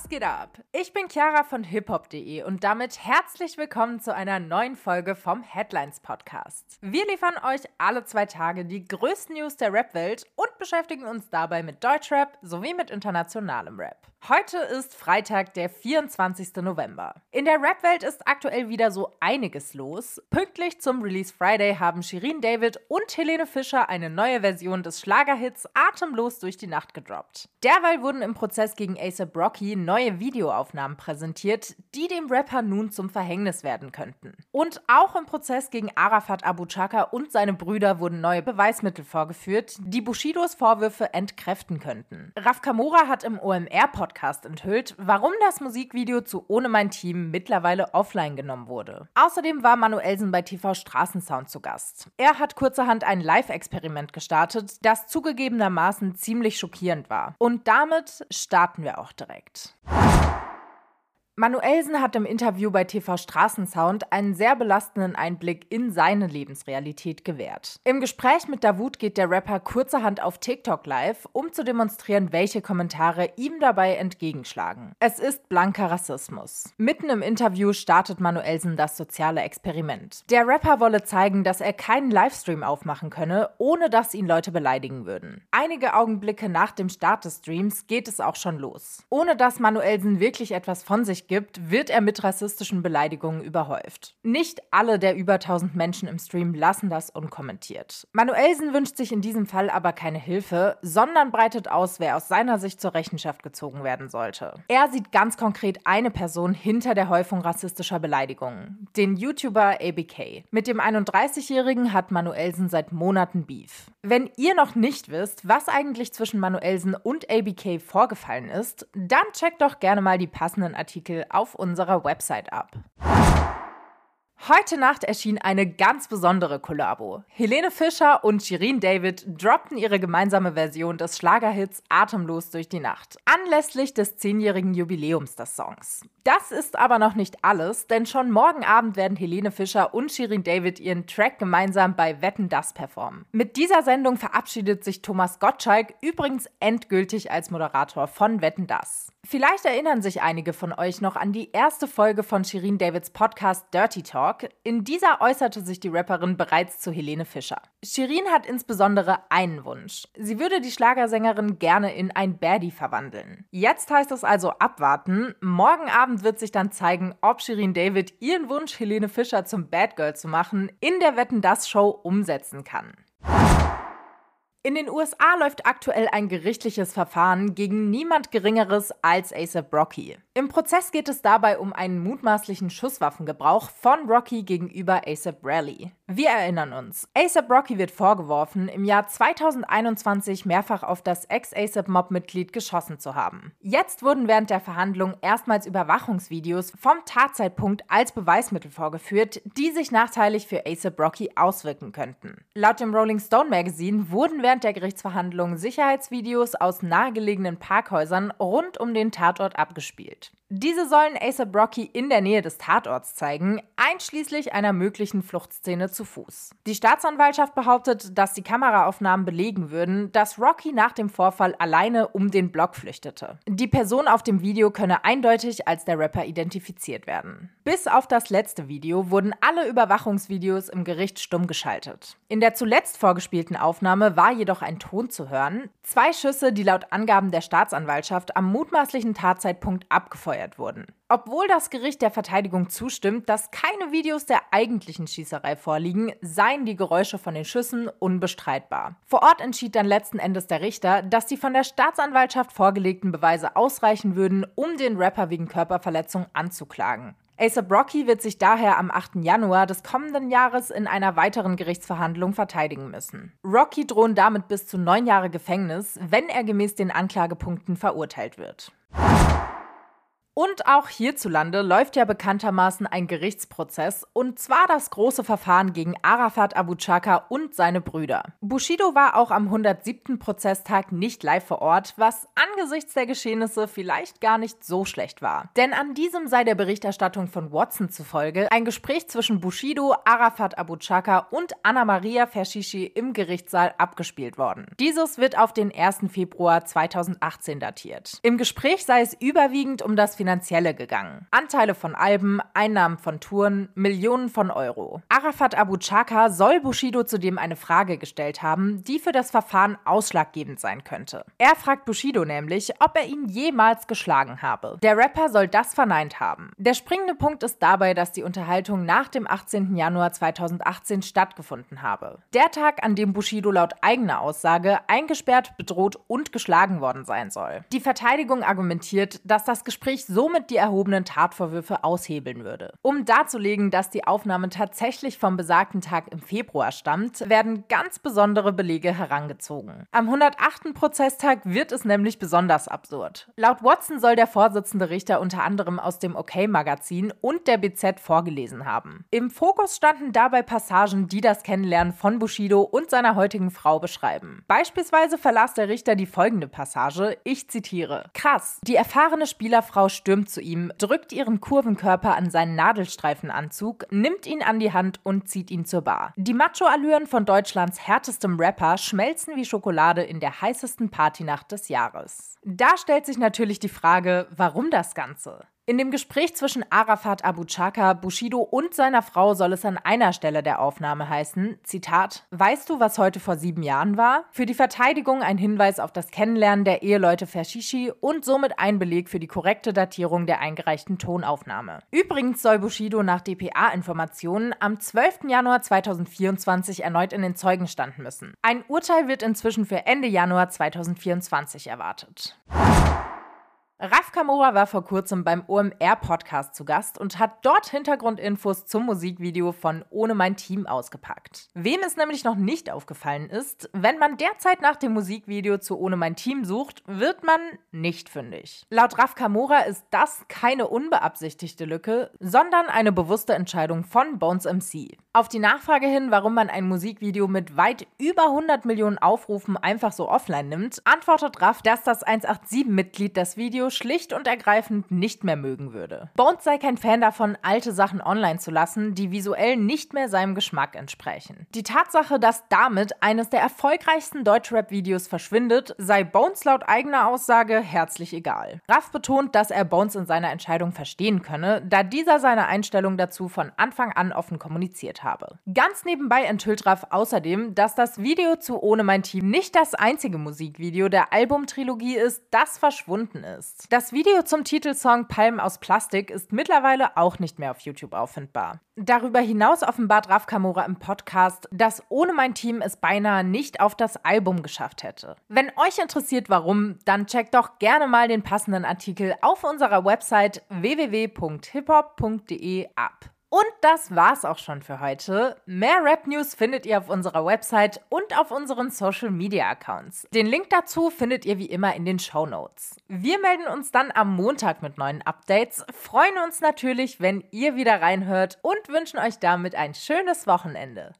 Was geht ab? Ich bin Chiara von hiphop.de und damit herzlich willkommen zu einer neuen Folge vom Headlines Podcast. Wir liefern euch alle zwei Tage die größten News der Rap-Welt und beschäftigen uns dabei mit Deutschrap sowie mit internationalem Rap. Heute ist Freitag, der 24. November. In der Rap-Welt ist aktuell wieder so einiges los. Pünktlich zum Release Friday haben Shirin David und Helene Fischer eine neue Version des Schlagerhits Atemlos durch die Nacht gedroppt. Derweil wurden im Prozess gegen ASAP Rocky neue Videoaufnahmen präsentiert, die dem Rapper nun zum Verhängnis werden könnten. Und auch im Prozess gegen Arafat Abu Chaka und seine Brüder wurden neue Beweismittel vorgeführt, die Bushidos Vorwürfe entkräften könnten. Raf Kamora hat im OMR-Podcast Podcast enthüllt, warum das Musikvideo zu Ohne mein Team mittlerweile offline genommen wurde. Außerdem war Manuelsen bei TV Straßensound zu Gast. Er hat kurzerhand ein Live-Experiment gestartet, das zugegebenermaßen ziemlich schockierend war. Und damit starten wir auch direkt. Manuelsen hat im Interview bei TV Straßensound einen sehr belastenden Einblick in seine Lebensrealität gewährt. Im Gespräch mit Davut geht der Rapper kurzerhand auf TikTok live, um zu demonstrieren, welche Kommentare ihm dabei entgegenschlagen. Es ist blanker Rassismus. Mitten im Interview startet Manuelsen das soziale Experiment. Der Rapper wolle zeigen, dass er keinen Livestream aufmachen könne, ohne dass ihn Leute beleidigen würden. Einige Augenblicke nach dem Start des Streams geht es auch schon los. Ohne dass Manuelsen wirklich etwas von sich gibt, wird er mit rassistischen Beleidigungen überhäuft. Nicht alle der über 1000 Menschen im Stream lassen das unkommentiert. Manuelsen wünscht sich in diesem Fall aber keine Hilfe, sondern breitet aus, wer aus seiner Sicht zur Rechenschaft gezogen werden sollte. Er sieht ganz konkret eine Person hinter der Häufung rassistischer Beleidigungen, den YouTuber ABK. Mit dem 31-Jährigen hat Manuelsen seit Monaten Beef. Wenn ihr noch nicht wisst, was eigentlich zwischen Manuelsen und ABK vorgefallen ist, dann checkt doch gerne mal die passenden Artikel auf unserer Website ab. Heute Nacht erschien eine ganz besondere Kollabo. Helene Fischer und Shirin David droppten ihre gemeinsame Version des Schlagerhits Atemlos durch die Nacht, anlässlich des zehnjährigen Jubiläums des Songs. Das ist aber noch nicht alles, denn schon morgen Abend werden Helene Fischer und Shirin David ihren Track gemeinsam bei Wetten Das performen. Mit dieser Sendung verabschiedet sich Thomas Gottschalk übrigens endgültig als Moderator von Wetten Das. Vielleicht erinnern sich einige von euch noch an die erste Folge von Shirin Davids Podcast Dirty Talk. In dieser äußerte sich die Rapperin bereits zu Helene Fischer. Shirin hat insbesondere einen Wunsch. Sie würde die Schlagersängerin gerne in ein Baddie verwandeln. Jetzt heißt es also abwarten. Morgen Abend wird sich dann zeigen, ob Shirin David ihren Wunsch, Helene Fischer zum Bad Girl zu machen, in der Wetten das Show umsetzen kann. In den USA läuft aktuell ein gerichtliches Verfahren gegen niemand Geringeres als ASAP Rocky. Im Prozess geht es dabei um einen mutmaßlichen Schusswaffengebrauch von Rocky gegenüber ASAP Rally. Wir erinnern uns, ASAP Rocky wird vorgeworfen, im Jahr 2021 mehrfach auf das Ex-ASAP-Mob-Mitglied geschossen zu haben. Jetzt wurden während der Verhandlung erstmals Überwachungsvideos vom Tatzeitpunkt als Beweismittel vorgeführt, die sich nachteilig für ASAP Rocky auswirken könnten. Laut dem Rolling Stone Magazine wurden während der Gerichtsverhandlungen Sicherheitsvideos aus nahegelegenen Parkhäusern rund um den Tatort abgespielt. Diese sollen ASAP Rocky in der Nähe des Tatorts zeigen, einschließlich einer möglichen Fluchtszene zu Fuß. Die Staatsanwaltschaft behauptet, dass die Kameraaufnahmen belegen würden, dass Rocky nach dem Vorfall alleine um den Block flüchtete. Die Person auf dem Video könne eindeutig als der Rapper identifiziert werden. Bis auf das letzte Video wurden alle Überwachungsvideos im Gericht stumm geschaltet. In der zuletzt vorgespielten Aufnahme war jedoch ein Ton zu hören, zwei Schüsse, die laut Angaben der Staatsanwaltschaft am mutmaßlichen Tatzeitpunkt abgefeuert angefeuert wurden. Obwohl das Gericht der Verteidigung zustimmt, dass keine Videos der eigentlichen Schießerei vorliegen, seien die Geräusche von den Schüssen unbestreitbar. Vor Ort entschied dann letzten Endes der Richter, dass die von der Staatsanwaltschaft vorgelegten Beweise ausreichen würden, um den Rapper wegen Körperverletzung anzuklagen. ASAP Rocky wird sich daher am 8. Januar des kommenden Jahres in einer weiteren Gerichtsverhandlung verteidigen müssen. Rocky drohen damit bis zu neun Jahre Gefängnis, wenn er gemäß den Anklagepunkten verurteilt wird. Und auch hierzulande läuft ja bekanntermaßen ein Gerichtsprozess, und zwar das große Verfahren gegen Arafat Abu Chaka und seine Brüder. Bushido war auch am 107. Prozesstag nicht live vor Ort, was angesichts der Geschehnisse vielleicht gar nicht so schlecht war. Denn an diesem sei der Berichterstattung von Watson zufolge ein Gespräch zwischen Bushido, Arafat Abu Chaka und Anna Maria Fashishi im Gerichtssaal abgespielt worden. Dieses wird auf den 1. Februar 2018 datiert. Im Gespräch sei es überwiegend um das Finanzielle gegangen. Anteile von Alben, Einnahmen von Touren, Millionen von Euro. Arafat Abu Chaka soll Bushido zudem eine Frage gestellt haben, die für das Verfahren ausschlaggebend sein könnte. Er fragt Bushido nämlich, ob er ihn jemals geschlagen habe. Der Rapper soll das verneint haben. Der springende Punkt ist dabei, dass die Unterhaltung nach dem 18. Januar 2018 stattgefunden habe. Der Tag, an dem Bushido laut eigener Aussage eingesperrt, bedroht und geschlagen worden sein soll. Die Verteidigung argumentiert, dass das Gespräch somit die erhobenen Tatvorwürfe aushebeln würde. Um darzulegen, dass die Aufnahme tatsächlich vom besagten Tag im Februar stammt, werden ganz besondere Belege herangezogen. Am 108. Prozesstag wird es nämlich besonders absurd. Laut Watson soll der Vorsitzende Richter unter anderem aus dem OK-Magazin und der BZ vorgelesen haben. Im Fokus standen dabei Passagen, die das Kennenlernen von Bushido und seiner heutigen Frau beschreiben. Beispielsweise verlas der Richter die folgende Passage, ich zitiere: Krass, die erfahrene Spielerfrau stürmt zu ihm, drückt ihren Kurvenkörper an seinen Nadelstreifenanzug, nimmt ihn an die Hand und zieht ihn zur Bar. Die Macho-Allüren von Deutschlands härtestem Rapper schmelzen wie Schokolade in der heißesten Partynacht des Jahres. Da stellt sich natürlich die Frage, warum das Ganze? In dem Gespräch zwischen Arafat Abu Chaka, Bushido und seiner Frau soll es an einer Stelle der Aufnahme heißen, Zitat, Weißt du, was heute vor sieben Jahren war? Für die Verteidigung ein Hinweis auf das Kennenlernen der Eheleute Fashishi und somit ein Beleg für die korrekte Datierung der eingereichten Tonaufnahme. Übrigens soll Bushido nach DPA-Informationen am 12. Januar 2024 erneut in den Zeugen standen müssen. Ein Urteil wird inzwischen für Ende Januar 2024 erwartet. Raf Kamora war vor kurzem beim OMR-Podcast zu Gast und hat dort Hintergrundinfos zum Musikvideo von Ohne mein Team ausgepackt. Wem es nämlich noch nicht aufgefallen ist, wenn man derzeit nach dem Musikvideo zu Ohne mein Team sucht, wird man nicht fündig. Laut Raf Kamora ist das keine unbeabsichtigte Lücke, sondern eine bewusste Entscheidung von Bones MC. Auf die Nachfrage hin, warum man ein Musikvideo mit weit über 100 Millionen Aufrufen einfach so offline nimmt, antwortet Raf, dass das 187-Mitglied das Video schlicht und ergreifend nicht mehr mögen würde. Bones sei kein Fan davon, alte Sachen online zu lassen, die visuell nicht mehr seinem Geschmack entsprechen. Die Tatsache, dass damit eines der erfolgreichsten Deutschrap-Videos verschwindet, sei Bones laut eigener Aussage herzlich egal. Raff betont, dass er Bones in seiner Entscheidung verstehen könne, da dieser seine Einstellung dazu von Anfang an offen kommuniziert habe. Ganz nebenbei enthüllt Raff außerdem, dass das Video zu Ohne mein Team nicht das einzige Musikvideo der Albumtrilogie ist, das verschwunden ist. Das Video zum Titelsong Palmen aus Plastik ist mittlerweile auch nicht mehr auf YouTube auffindbar. Darüber hinaus offenbart Raf Kamora im Podcast, dass ohne mein Team es beinahe nicht auf das Album geschafft hätte. Wenn euch interessiert, warum, dann checkt doch gerne mal den passenden Artikel auf unserer Website www.hiphop.de ab. Und das war's auch schon für heute. Mehr Rap News findet ihr auf unserer Website und auf unseren Social Media Accounts. Den Link dazu findet ihr wie immer in den Show Notes. Wir melden uns dann am Montag mit neuen Updates, freuen uns natürlich, wenn ihr wieder reinhört und wünschen euch damit ein schönes Wochenende.